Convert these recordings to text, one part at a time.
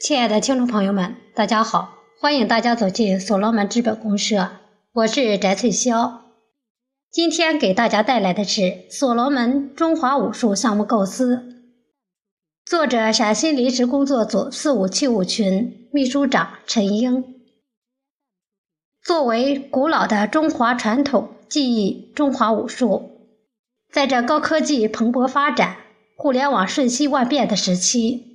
亲爱的听众朋友们，大家好！欢迎大家走进所罗门资本公社，我是翟翠霄。今天给大家带来的是所罗门中华武术项目构思，作者陕西临时工作组四五七五群秘书长陈英。作为古老的中华传统技艺，中华武术，在这高科技蓬勃发展、互联网瞬息万变的时期。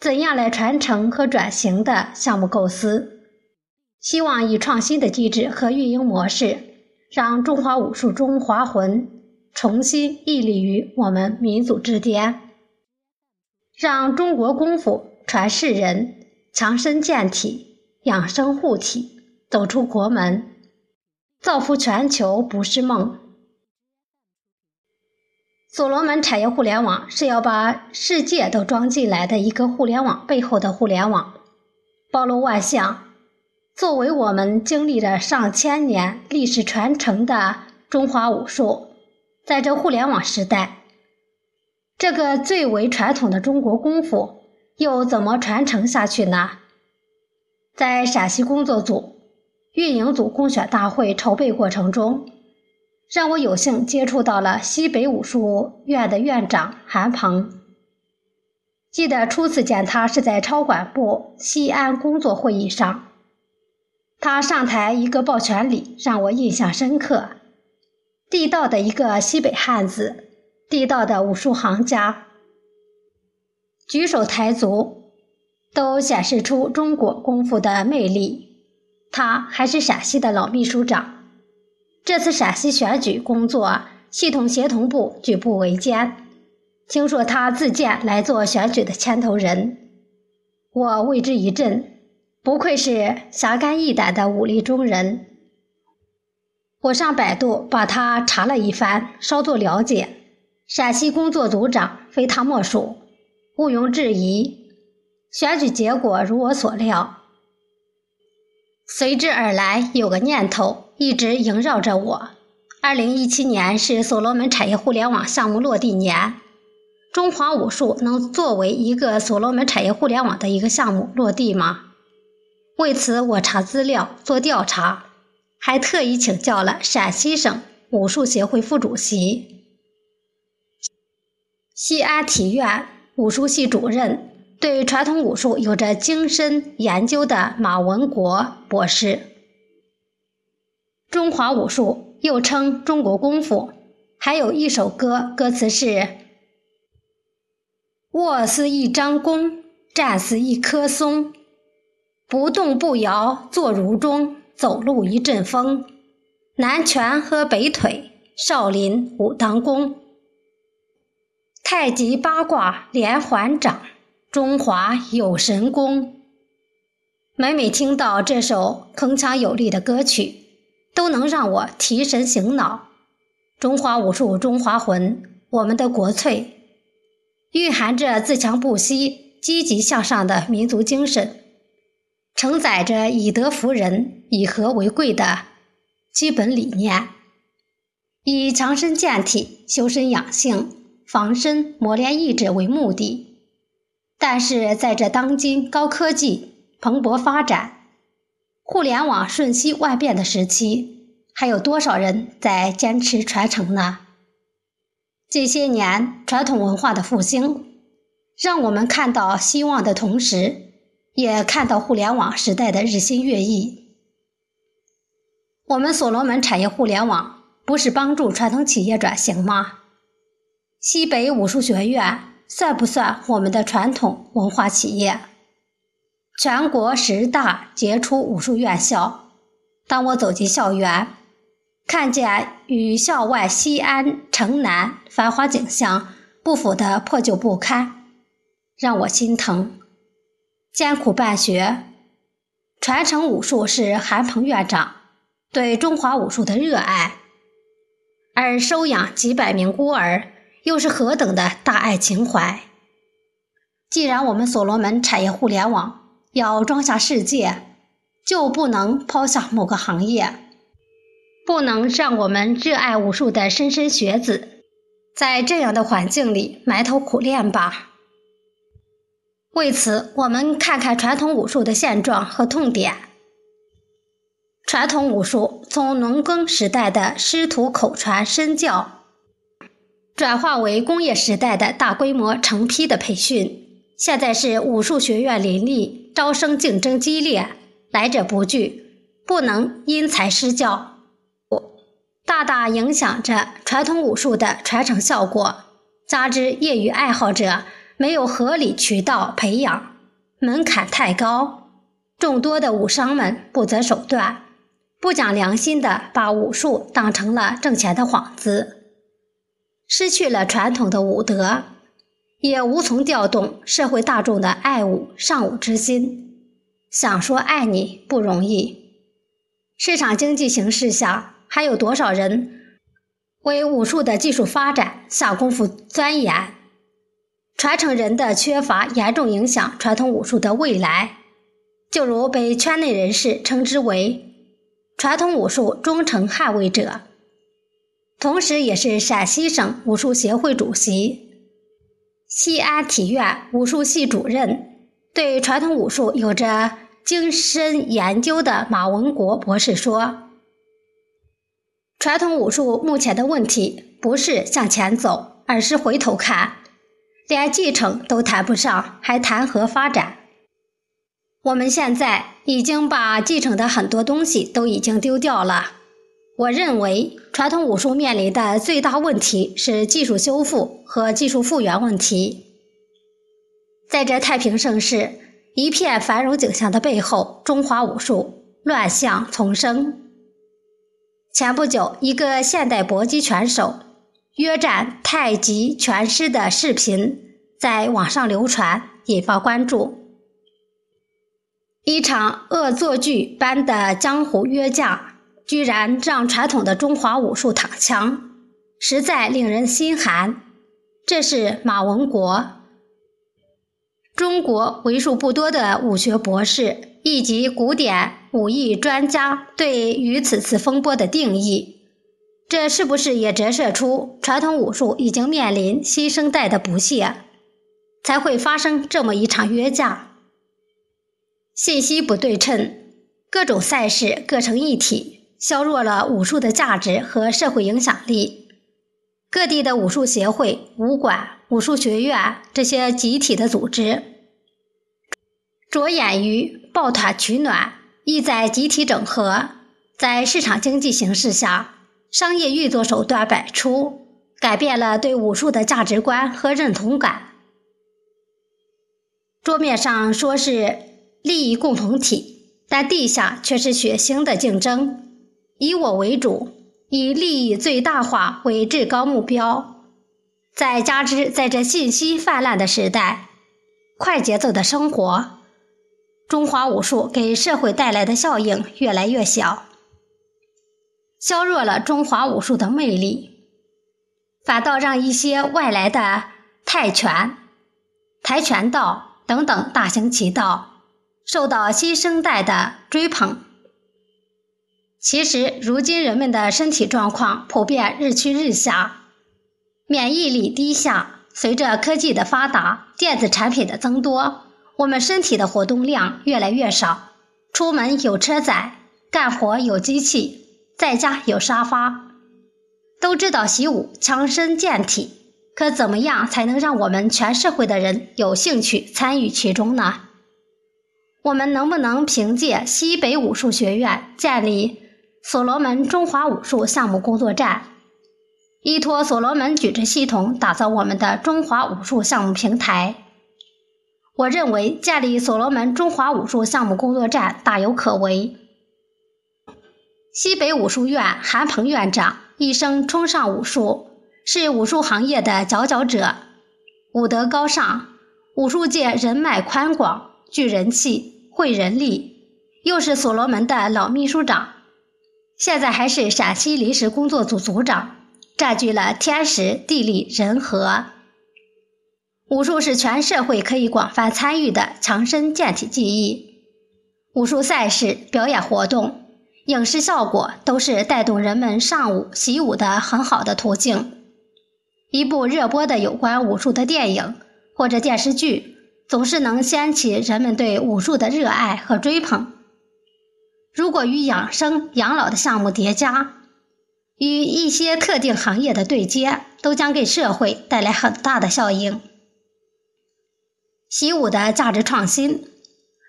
怎样来传承和转型的项目构思？希望以创新的机制和运营模式，让中华武术中华魂重新屹立于我们民族之巅，让中国功夫传世人，强身健体，养生护体，走出国门，造福全球不是梦。所罗门产业互联网是要把世界都装进来的一个互联网背后的互联网，包罗万象。作为我们经历了上千年历史传承的中华武术，在这互联网时代，这个最为传统的中国功夫又怎么传承下去呢？在陕西工作组、运营组公选大会筹备过程中。让我有幸接触到了西北武术院的院长韩鹏。记得初次见他是在超管部西安工作会议上，他上台一个抱拳礼，让我印象深刻。地道的一个西北汉子，地道的武术行家，举手抬足都显示出中国功夫的魅力。他还是陕西的老秘书长。这次陕西选举工作系统协同部举步维艰，听说他自荐来做选举的牵头人，我为之一振，不愧是侠肝义胆的武力中人。我上百度把他查了一番，稍作了解，陕西工作组长非他莫属，毋庸置疑。选举结果如我所料。随之而来，有个念头一直萦绕着我。二零一七年是所罗门产业互联网项目落地年，中华武术能作为一个所罗门产业互联网的一个项目落地吗？为此，我查资料做调查，还特意请教了陕西省武术协会副主席、西安体院武术系主任。对传统武术有着精深研究的马文国博士，中华武术又称中国功夫，还有一首歌，歌词是：卧似一张弓，站似一棵松，不动不摇坐如钟，走路一阵风。南拳和北腿，少林武当功，太极八卦连环掌。中华有神功，每每听到这首铿锵有力的歌曲，都能让我提神醒脑。中华武术，中华魂，我们的国粹，蕴含着自强不息、积极向上的民族精神，承载着以德服人、以和为贵的基本理念，以强身健体、修身养性、防身磨练意志为目的。但是在这当今高科技蓬勃发展、互联网瞬息万变的时期，还有多少人在坚持传承呢？这些年传统文化的复兴，让我们看到希望的同时，也看到互联网时代的日新月异。我们所罗门产业互联网不是帮助传统企业转型吗？西北武术学院。算不算我们的传统文化企业？全国十大杰出武术院校，当我走进校园，看见与校外西安城南繁华景象不符的破旧不堪，让我心疼。艰苦办学，传承武术是韩鹏院长对中华武术的热爱，而收养几百名孤儿。又是何等的大爱情怀！既然我们所罗门产业互联网要装下世界，就不能抛下某个行业，不能让我们热爱武术的莘莘学子在这样的环境里埋头苦练吧？为此，我们看看传统武术的现状和痛点。传统武术从农耕时代的师徒口传身教，转化为工业时代的大规模成批的培训。现在是武术学院林立，招生竞争激烈，来者不拒，不能因材施教，大大影响着传统武术的传承效果。加之业余爱好者没有合理渠道培养，门槛太高，众多的武商们不择手段，不讲良心的把武术当成了挣钱的幌子，失去了传统的武德。也无从调动社会大众的爱武尚武之心，想说爱你不容易。市场经济形势下，还有多少人为武术的技术发展下功夫钻研？传承人的缺乏严重影响传统武术的未来。就如被圈内人士称之为“传统武术忠诚捍卫者”，同时也是陕西省武术协会主席。西安体院武术系主任、对传统武术有着精深研究的马文国博士说：“传统武术目前的问题不是向前走，而是回头看，连继承都谈不上，还谈何发展？我们现在已经把继承的很多东西都已经丢掉了。”我认为，传统武术面临的最大问题是技术修复和技术复原问题。在这太平盛世、一片繁荣景象的背后，中华武术乱象丛生。前不久，一个现代搏击拳手约战太极拳师的视频在网上流传，引发关注。一场恶作剧般的江湖约架。居然让传统的中华武术躺枪，实在令人心寒。这是马文国，中国为数不多的武学博士以及古典武艺专家对于此次风波的定义。这是不是也折射出传统武术已经面临新生代的不屑，才会发生这么一场约架？信息不对称，各种赛事各成一体。削弱了武术的价值和社会影响力。各地的武术协会、武馆、武术学院这些集体的组织，着眼于抱团取暖，意在集体整合。在市场经济形势下，商业运作手段百出，改变了对武术的价值观和认同感。桌面上说是利益共同体，但地下却是血腥的竞争。以我为主，以利益最大化为至高目标。再加之在这信息泛滥的时代，快节奏的生活，中华武术给社会带来的效应越来越小，削弱了中华武术的魅力，反倒让一些外来的泰拳、跆拳道等等大行其道，受到新生代的追捧。其实，如今人们的身体状况普遍日趋日下，免疫力低下。随着科技的发达，电子产品的增多，我们身体的活动量越来越少。出门有车载，干活有机器，在家有沙发。都知道习武强身健体，可怎么样才能让我们全社会的人有兴趣参与其中呢？我们能不能凭借西北武术学院建立？所罗门中华武术项目工作站，依托所罗门矩阵系统打造我们的中华武术项目平台。我认为建立所罗门中华武术项目工作站大有可为。西北武术院韩鹏院长一生崇尚武术，是武术行业的佼佼者，武德高尚，武术界人脉宽广，具人气，会人力，又是所罗门的老秘书长。现在还是陕西临时工作组组长，占据了天时地利人和。武术是全社会可以广泛参与的强身健体技艺，武术赛事、表演活动、影视效果都是带动人们上武习武的很好的途径。一部热播的有关武术的电影或者电视剧，总是能掀起人们对武术的热爱和追捧。如果与养生养老的项目叠加，与一些特定行业的对接，都将给社会带来很大的效应。习武的价值创新，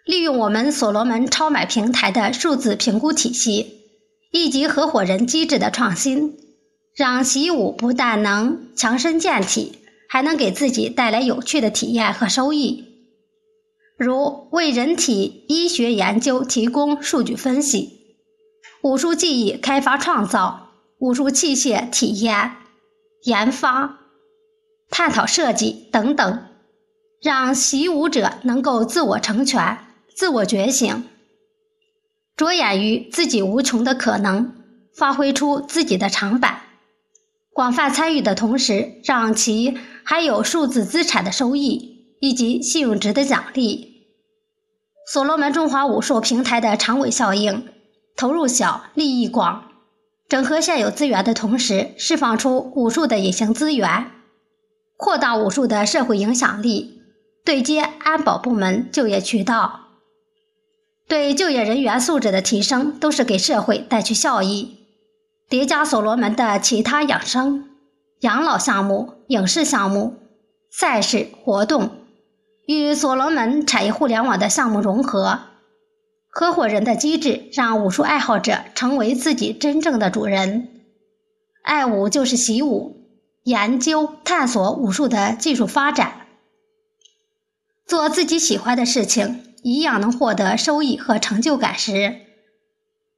利用我们所罗门超买平台的数字评估体系以及合伙人机制的创新，让习武不但能强身健体，还能给自己带来有趣的体验和收益。如为人体医学研究提供数据分析，武术技艺开发创造。武术器械体验、研发、探讨设计等等，让习武者能够自我成全、自我觉醒，着眼于自己无穷的可能，发挥出自己的长板。广泛参与的同时，让其还有数字资产的收益以及信用值的奖励。所罗门中华武术平台的长尾效应，投入小，利益广。整合现有资源的同时，释放出武术的隐形资源，扩大武术的社会影响力，对接安保部门就业渠道，对就业人员素质的提升都是给社会带去效益。叠加所罗门的其他养生、养老项目、影视项目、赛事活动，与所罗门产业互联网的项目融合。合伙人的机制让武术爱好者成为自己真正的主人。爱武就是习武，研究探索武术的技术发展，做自己喜欢的事情，一样能获得收益和成就感时，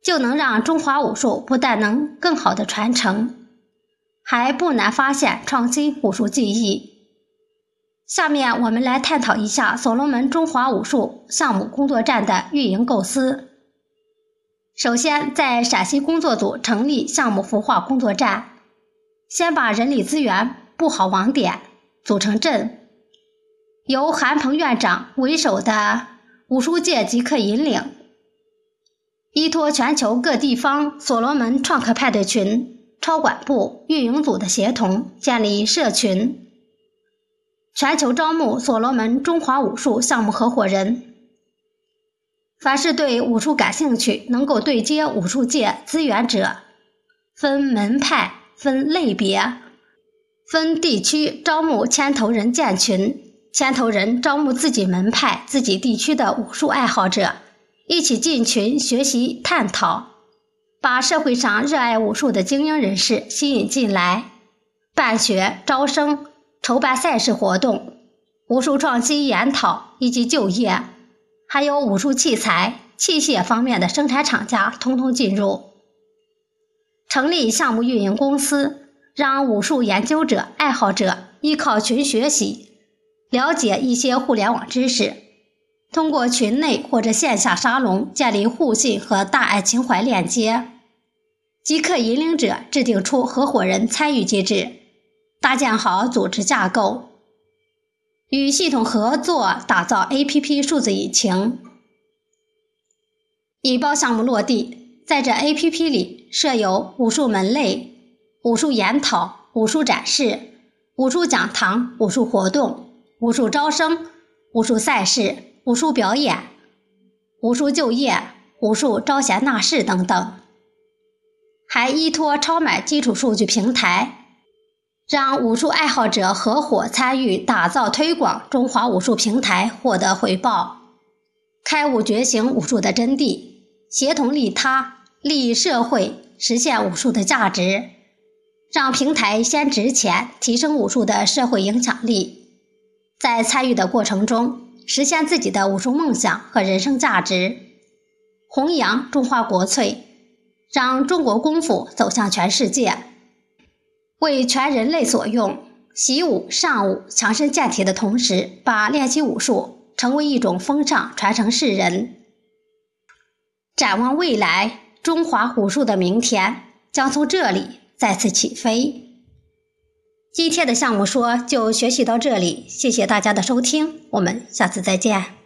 就能让中华武术不但能更好的传承，还不难发现创新武术技艺。下面我们来探讨一下所罗门中华武术项目工作站的运营构思。首先，在陕西工作组成立项目孵化工作站，先把人力资源布好网点，组成镇，由韩鹏院长为首的武术界即刻引领，依托全球各地方所罗门创客派对群、超管部、运营组的协同，建立社群。全球招募所罗门中华武术项目合伙人。凡是对武术感兴趣、能够对接武术界资源者，分门派、分类别、分地区招募牵头人建群。牵头人招募自己门派、自己地区的武术爱好者，一起进群学习探讨，把社会上热爱武术的精英人士吸引进来，办学招生。筹办赛事活动、武术创新研讨以及就业，还有武术器材、器械方面的生产厂家，通通进入。成立项目运营公司，让武术研究者、爱好者依靠群学习，了解一些互联网知识，通过群内或者线下沙龙建立互信和大爱情怀链接。即刻引领者制定出合伙人参与机制。搭建好组织架构，与系统合作打造 APP 数字引擎。引爆项目落地，在这 APP 里设有武术门类、武术研讨、武术展示、武术讲堂、武术活动、武术招生、武术赛事、武术表演、武术就业、武术招贤纳士等等，还依托超买基础数据平台。让武术爱好者合伙参与打造推广中华武术平台，获得回报，开悟觉醒武术的真谛，协同利他、利益社会，实现武术的价值，让平台先值钱，提升武术的社会影响力，在参与的过程中实现自己的武术梦想和人生价值，弘扬中华国粹，让中国功夫走向全世界。为全人类所用，习武、尚武、强身健体的同时，把练习武术成为一种风尚，传承世人。展望未来，中华武术的明天将从这里再次起飞。今天的项目说就学习到这里，谢谢大家的收听，我们下次再见。